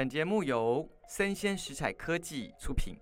本节目由生鲜食材科技出品。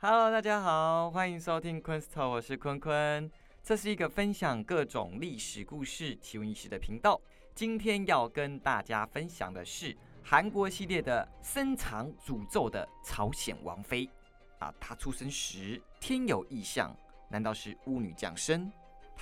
Hello，大家好，欢迎收听昆 s t o 我是坤坤。这是一个分享各种历史故事、奇闻异事的频道。今天要跟大家分享的是韩国系列的深藏诅咒的朝鲜王妃啊，她出生时天有异象，难道是巫女降生？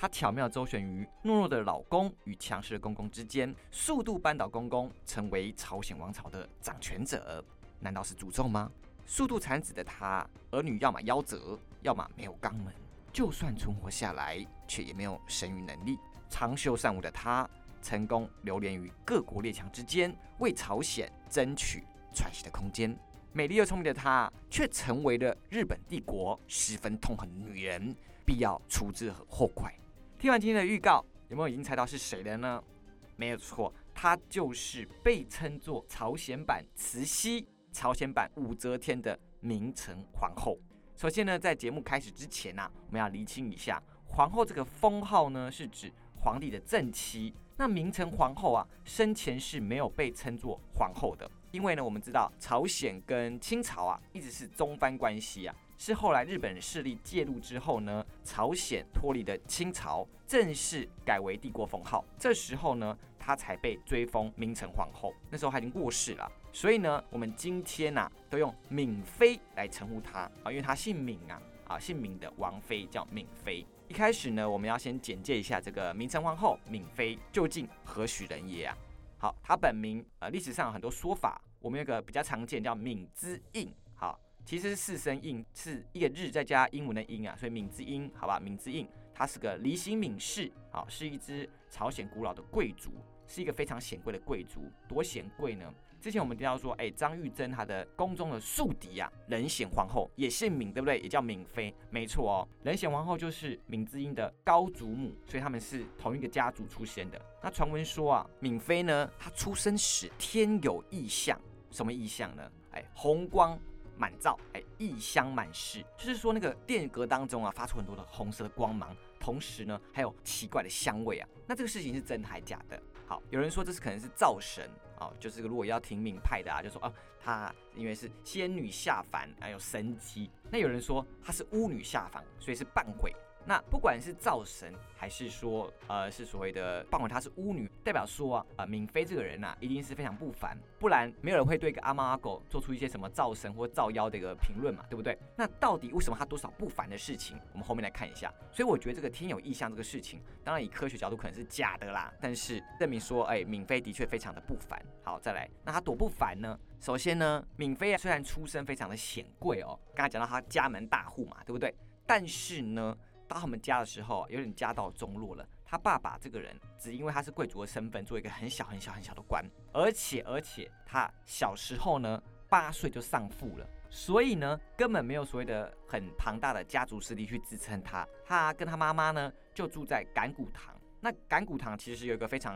她巧妙周旋于懦弱的老公与强势的公公之间，速度扳倒公公，成为朝鲜王朝的掌权者。难道是诅咒吗？速度产子的她，儿女要么夭折，要么没有肛门。就算存活下来，却也没有生育能力。长袖善舞的她，成功流连于各国列强之间，为朝鲜争取喘息的空间。美丽又聪明的她，却成为了日本帝国十分痛恨的女人，必要处置和后快。听完今天的预告，有没有已经猜到是谁了呢？没有错，她就是被称作朝鲜版慈禧、朝鲜版武则天的明成皇后。首先呢，在节目开始之前呢，我们要厘清一下，皇后这个封号呢，是指皇帝的正妻。那明成皇后啊，生前是没有被称作皇后的，因为呢，我们知道朝鲜跟清朝啊，一直是中藩关系啊。是后来日本势力介入之后呢，朝鲜脱离的清朝，正式改为帝国封号。这时候呢，她才被追封明成皇后。那时候她已经过世了，所以呢，我们今天呐都用敏妃来称呼她啊，因为她姓敏啊啊，姓敏的王妃叫敏妃。一开始呢，我们要先简介一下这个明成皇后敏妃究竟何许人也啊？好，他本名呃历史上有很多说法，我们有个比较常见叫闽之印。好。其实是四声印，是一个日再加英文的音啊，所以闵之音，好吧，闵之印，他是个离心闵氏，好，是一支朝鲜古老的贵族，是一个非常显贵的贵族，多显贵呢？之前我们提到说，哎，张玉珍她的宫中的宿敌啊，仁显皇后也姓闵，对不对？也叫闵妃，没错哦，仁显皇后就是闵之音的高祖母，所以他们是同一个家族出现的。那传闻说啊，闵妃呢，她出生时天有异象，什么异象呢？哎，红光。满灶，哎，异香满室，就是说那个殿阁当中啊，发出很多的红色的光芒，同时呢，还有奇怪的香味啊。那这个事情是真还假的？好，有人说这是可能是灶神哦，就是如果要听命派的啊，就说哦，她因为是仙女下凡，还有神机。那有人说她是巫女下凡，所以是半鬼。那不管是灶神，还是说呃是所谓的，傍晚她是巫女，代表说啊，呃敏妃这个人呐，一定是非常不凡，不然没有人会对一个阿猫阿狗做出一些什么灶神或灶妖的一个评论嘛，对不对？那到底为什么他多少不凡的事情？我们后面来看一下。所以我觉得这个天有异象这个事情，当然以科学角度可能是假的啦，但是证明说，哎，敏妃的确非常的不凡。好，再来，那她多不凡呢？首先呢，敏妃啊虽然出身非常的显贵哦，刚才讲到她家门大户嘛，对不对？但是呢。到他们家的时候，有点家道中落了。他爸爸这个人，只因为他是贵族的身份，做一个很小很小很小的官，而且而且他小时候呢，八岁就丧父了，所以呢，根本没有所谓的很庞大的家族势力去支撑他。他跟他妈妈呢，就住在感古堂。那感古堂其实有一个非常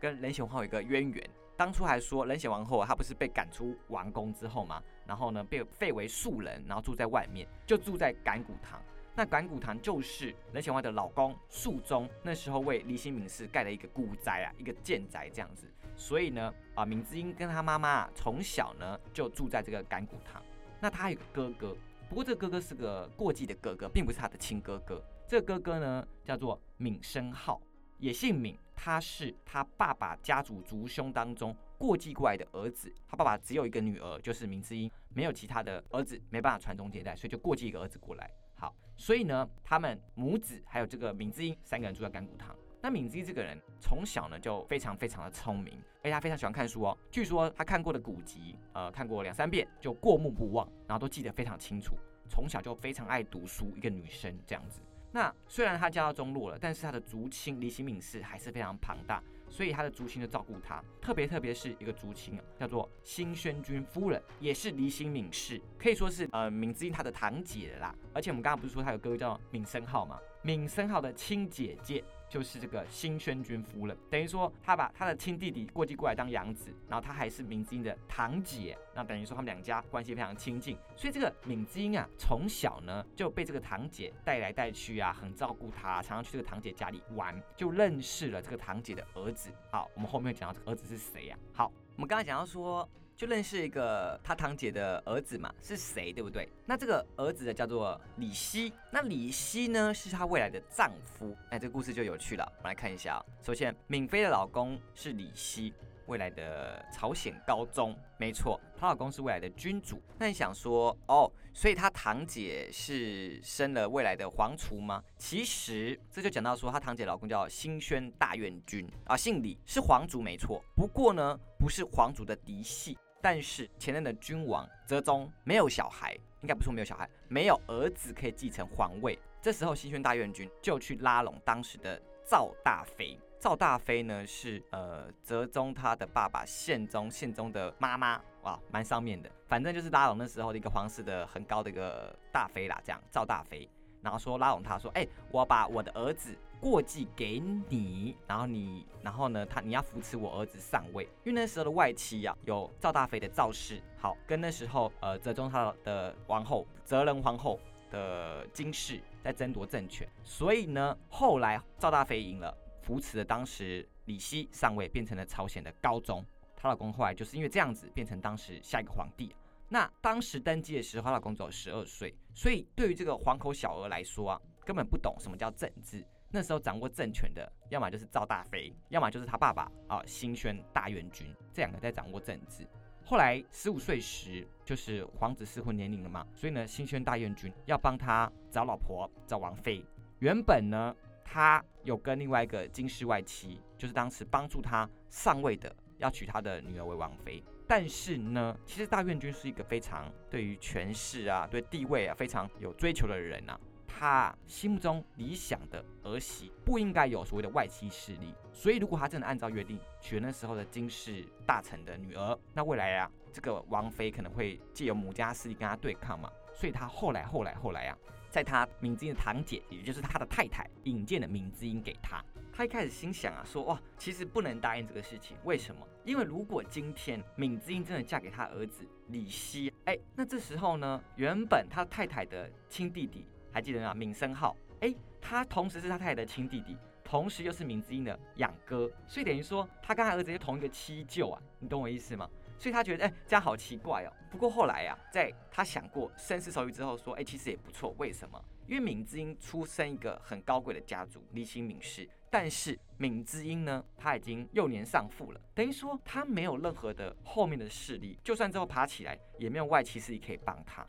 跟仁显皇后有一个渊源。当初还说仁显皇后她不是被赶出王宫之后嘛，然后呢被废为庶人，然后住在外面，就住在感古堂。那感古堂就是仁显皇的老公肃宗那时候为离心闵氏盖了一个古宅啊，一个建宅这样子。所以呢，啊，闵之英跟他妈妈从小呢就住在这个感古堂。那他有个哥哥，不过这个哥哥是个过继的哥哥，并不是他的亲哥哥。这个哥哥呢叫做闵生浩，也姓闵，他是他爸爸家族族兄当中过继过来的儿子。他爸爸只有一个女儿，就是闵之英，没有其他的儿子，没办法传宗接代，所以就过继一个儿子过来。好，所以呢，他们母子还有这个敏之英三个人住在甘谷堂。那敏之英这个人从小呢就非常非常的聪明，而且他非常喜欢看书哦。据说他看过的古籍，呃，看过两三遍就过目不忘，然后都记得非常清楚。从小就非常爱读书，一个女生这样子。那虽然他家道中落了，但是他的族亲离心敏氏还是非常庞大，所以他的族亲就照顾他。特别特别是一个族亲啊，叫做新宣君夫人，也是离心敏氏，可以说是呃闵之英他的堂姐啦。而且我们刚刚不是说他有哥哥叫闵生浩吗？闵生浩的亲姐姐。就是这个新宣君夫人，等于说他把他的亲弟弟过继过来当养子，然后他还是闵之英的堂姐，那等于说他们两家关系非常亲近，所以这个闵之英啊，从小呢就被这个堂姐带来带去啊，很照顾他，常常去这个堂姐家里玩，就认识了这个堂姐的儿子。好，我们后面讲到这个儿子是谁呀？好，我们刚才讲到说。就认识一个他堂姐的儿子嘛，是谁对不对？那这个儿子的叫做李希，那李希呢是他未来的丈夫。哎，这个故事就有趣了，我们来看一下啊。首先，敏妃的老公是李希。未来的朝鲜高宗，没错，她老公是未来的君主。那你想说，哦，所以她堂姐是生了未来的皇储吗？其实这就讲到说，她堂姐老公叫新宣大院君啊，姓李，是皇族没错。不过呢，不是皇族的嫡系。但是前任的君王哲宗没有小孩，应该不是没有小孩，没有儿子可以继承皇位。这时候新宣大院君就去拉拢当时的赵大妃。赵大妃呢是呃哲宗他的爸爸宪宗，宪宗的妈妈，哇，蛮上面的。反正就是拉拢那时候的一个皇室的很高的一个大妃啦，这样赵大妃，然后说拉拢他说，哎，我把我的儿子过继给你，然后你，然后呢，他你要扶持我儿子上位，因为那时候的外戚呀有赵大妃的赵氏，好，跟那时候呃哲宗他的王后哲仁皇后的金氏在争夺政权，所以呢，后来赵大妃赢了。扶持了当时李希上位，变成了朝鲜的高宗。她老公后来就是因为这样子，变成当时下一个皇帝。那当时登基的时候，她老公只有十二岁，所以对于这个黄口小儿来说啊，根本不懂什么叫政治。那时候掌握政权的，要么就是赵大妃，要么就是他爸爸啊，新宣大院君，这两个在掌握政治。后来十五岁时，就是皇子适婚年龄了嘛，所以呢，新宣大院君要帮他找老婆，找王妃。原本呢。他有跟另外一个金氏外戚，就是当时帮助他上位的，要娶他的女儿为王妃。但是呢，其实大院君是一个非常对于权势啊、对地位啊非常有追求的人呐。他心目中理想的儿媳不应该有所谓的外戚势力，所以如果他真的按照约定娶那时候的金氏大臣的女儿，那未来啊，这个王妃可能会借由母家势力跟他对抗嘛。所以他后来、后来、后来啊。在他敏之英的堂姐，也就是他的太太，引荐了闵之英给他。他一开始心想啊，说哇，其实不能答应这个事情。为什么？因为如果今天闵之英真的嫁给他儿子李希，哎，那这时候呢，原本他太太的亲弟弟，还记得吗？闵生浩，哎，他同时是他太太的亲弟弟，同时又是闵之英的养哥，所以等于说他跟他儿子是同一个七舅啊，你懂我意思吗？所以他觉得，哎，这样好奇怪哦。不过后来呀，在他想过深思熟虑之后，说，哎，其实也不错。为什么？因为闵之英出生一个很高贵的家族，李姓闵氏。但是闵之英呢，他已经幼年丧父了，等于说他没有任何的后面的势力，就算之后爬起来，也没有外戚势力可以帮他。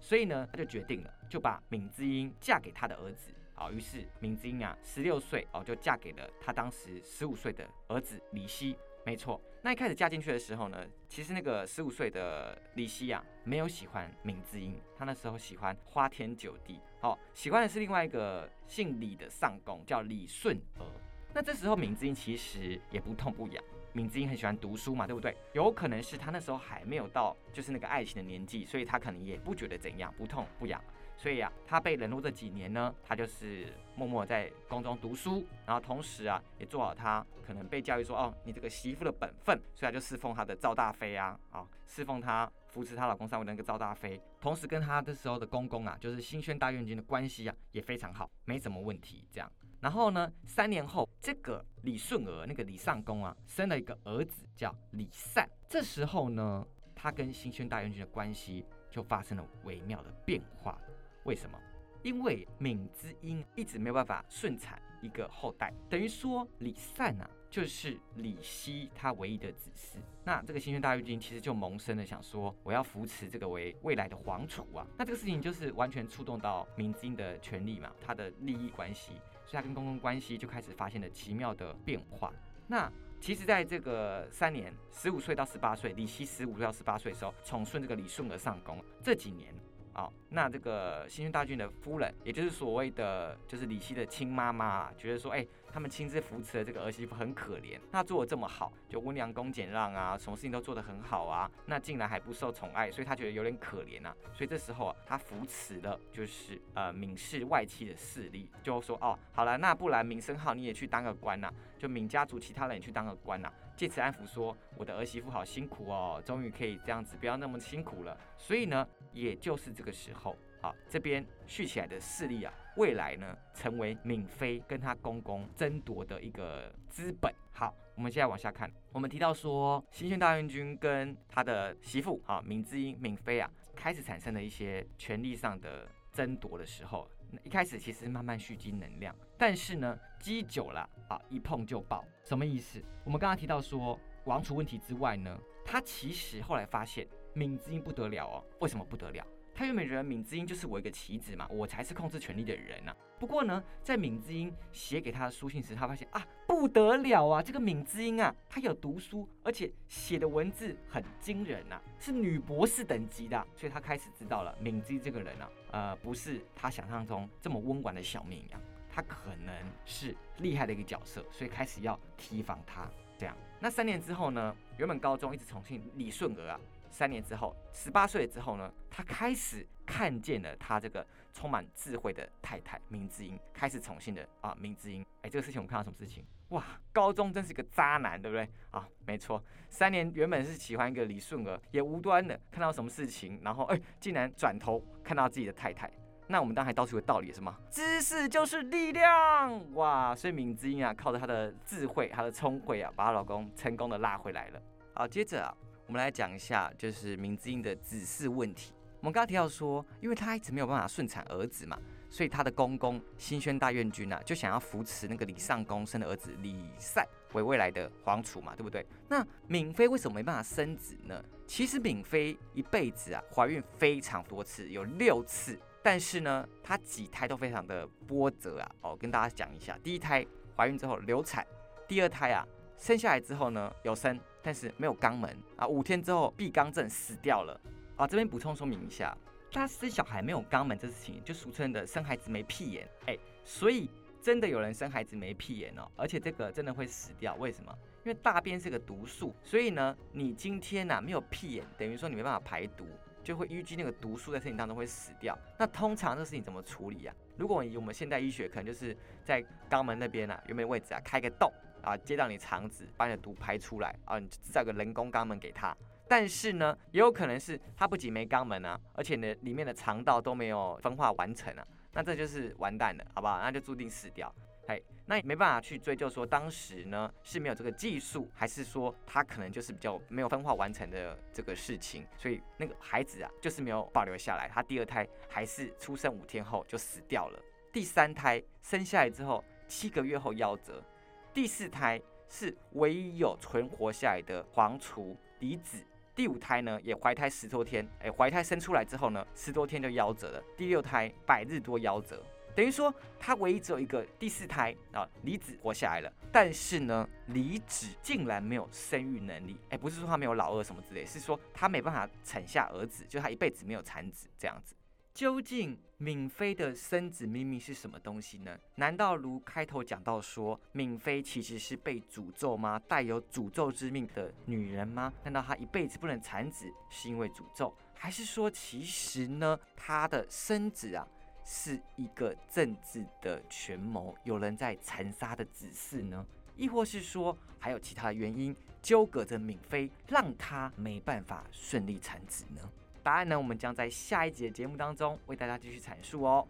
所以呢，他就决定了，就把闵之英嫁给他的儿子。好，于是闵之英啊，十六岁哦，就嫁给了他当时十五岁的儿子李希。没错，那一开始嫁进去的时候呢，其实那个十五岁的李希啊，没有喜欢闵之英，他那时候喜欢花天酒地，好，喜欢的是另外一个姓李的上宫，叫李顺娥。那这时候闵之英其实也不痛不痒，闵子英很喜欢读书嘛，对不对？有可能是他那时候还没有到就是那个爱情的年纪，所以他可能也不觉得怎样，不痛不痒。所以啊，他被冷落这几年呢，他就是默默在宫中读书，然后同时啊，也做好他可能被教育说，哦，你这个媳妇的本分，所以他就侍奉他的赵大妃啊，啊，侍奉他扶持他老公上位的那个赵大妃，同时跟他的时候的公公啊，就是新宣大院君的关系啊，也非常好，没什么问题这样。然后呢，三年后，这个李顺娥那个李尚公啊，生了一个儿子叫李善，这时候呢，他跟新宣大院君的关系就发生了微妙的变化。为什么？因为闵之音一直没有办法顺产一个后代，等于说李善啊，就是李希他唯一的子嗣。那这个新宣大院君其实就萌生了想说，我要扶持这个为未来的皇储啊。那这个事情就是完全触动到闵之音的权利嘛，他的利益关系，所以他跟公公关系就开始发现了奇妙的变化。那其实，在这个三年，十五岁到十八岁，李希十五岁到十八岁的时候，宠顺这个李顺儿上宫，这几年。啊，那这个新宣大郡的夫人，也就是所谓的就是李希的亲妈妈，觉得说，哎，他们亲自扶持的这个儿媳妇很可怜，那做的这么好，就温良恭俭让啊，什么事情都做得很好啊，那竟然还不受宠爱，所以他觉得有点可怜呐。所以这时候啊，他扶持了就是呃闵氏外戚的势力，就说，哦，好了，那不然闵生浩你也去当个官呐，就闵家族其他人也去当个官呐，借此安抚说，我的儿媳妇好辛苦哦，终于可以这样子，不要那么辛苦了。所以呢。也就是这个时候，好，这边蓄起来的势力啊，未来呢，成为闵妃跟她公公争夺的一个资本。好，我们现在往下看，我们提到说，新宣大院君跟他的媳妇啊，闵之英、闵妃啊，开始产生了一些权力上的争夺的时候，一开始其实慢慢蓄积能量，但是呢，积久了啊，一碰就爆，什么意思？我们刚刚提到说，王储问题之外呢，他其实后来发现闵之英不得了哦，为什么不得了？他原本觉得闵之英就是我一个棋子嘛，我才是控制权力的人呐。不过呢，在闵之英写给他的书信时，他发现啊，不得了啊，这个闵之英啊，他有读书，而且写的文字很惊人呐，是女博士等级的。所以他开始知道了闵之英这个人啊，呃，不是他想象中这么温婉的小绵羊，他可能是厉害的一个角色，所以开始要提防他。这样，那三年之后呢，原本高中一直宠幸李顺娥啊。三年之后，十八岁之后呢，他开始看见了他这个充满智慧的太太明之英，开始宠幸的啊明之英。哎，这个事情我们看到什么事情？哇，高中真是个渣男，对不对？啊，没错，三年原本是喜欢一个李顺娥，也无端的看到什么事情，然后哎，竟然转头看到自己的太太。那我们当然还道出个道理，什么？知识就是力量。哇，所以明之英啊，靠着她的智慧，她的聪慧啊，把她老公成功的拉回来了。好，接着啊。我们来讲一下，就是明之英的子嗣问题。我们刚刚提到说，因为他一直没有办法顺产儿子嘛，所以他的公公新宣大院君啊，就想要扶持那个李尚公生的儿子李善为未来的皇储嘛，对不对？那闵妃为什么没办法生子呢？其实闵妃一辈子啊，怀孕非常多次，有六次，但是呢，她几胎都非常的波折啊。哦，跟大家讲一下，第一胎怀孕之后流产，第二胎啊。生下来之后呢，有生，但是没有肛门啊。五天之后闭肛症死掉了啊。这边补充说明一下，他生小孩没有肛门这事情，就俗称的生孩子没屁眼。哎，所以真的有人生孩子没屁眼哦，而且这个真的会死掉。为什么？因为大便是个毒素，所以呢，你今天呐没有屁眼，等于说你没办法排毒，就会淤积那个毒素在身体当中会死掉。那通常这事情怎么处理啊？如果以我们现代医学，可能就是在肛门那边啊，有没有位置啊，开个洞。啊，接到你肠子，把你的毒排出来啊，你制造个人工肛门给他。但是呢，也有可能是他不仅没肛门啊，而且呢，里面的肠道都没有分化完成啊，那这就是完蛋了，好不好？那就注定死掉。嘿，那也没办法去追究说当时呢是没有这个技术，还是说他可能就是比较没有分化完成的这个事情，所以那个孩子啊就是没有保留下来，他第二胎还是出生五天后就死掉了，第三胎生下来之后七个月后夭折。第四胎是唯一有存活下来的皇储嫡子，第五胎呢也怀胎十多天，哎，怀胎生出来之后呢，十多天就夭折了。第六胎百日多夭折，等于说他唯一只有一个第四胎啊，李子活下来了，但是呢，李子竟然没有生育能力，哎，不是说他没有老二什么之类，是说他没办法产下儿子，就他一辈子没有产子这样子。究竟敏妃的生子秘密是什么东西呢？难道如开头讲到说，闵妃其实是被诅咒吗？带有诅咒之命的女人吗？难道她一辈子不能产子是因为诅咒？还是说，其实呢，她的生子啊是一个政治的权谋，有人在残杀的指示呢？亦或是说，还有其他的原因纠葛着闵妃，让她没办法顺利产子呢？答案呢？我们将在下一集的节目当中为大家继续阐述哦。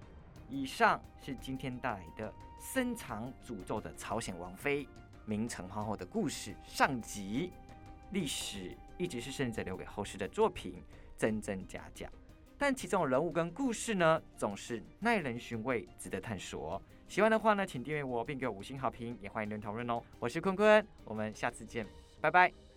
以上是今天带来的深藏诅咒的朝鲜王妃明成皇后的故事上集。历史一直是胜者留给后世的作品，真真假假，但其中的人物跟故事呢，总是耐人寻味，值得探索。喜欢的话呢，请订阅我，并给我五星好评，也欢迎留言讨论哦。我是坤坤，我们下次见，拜拜。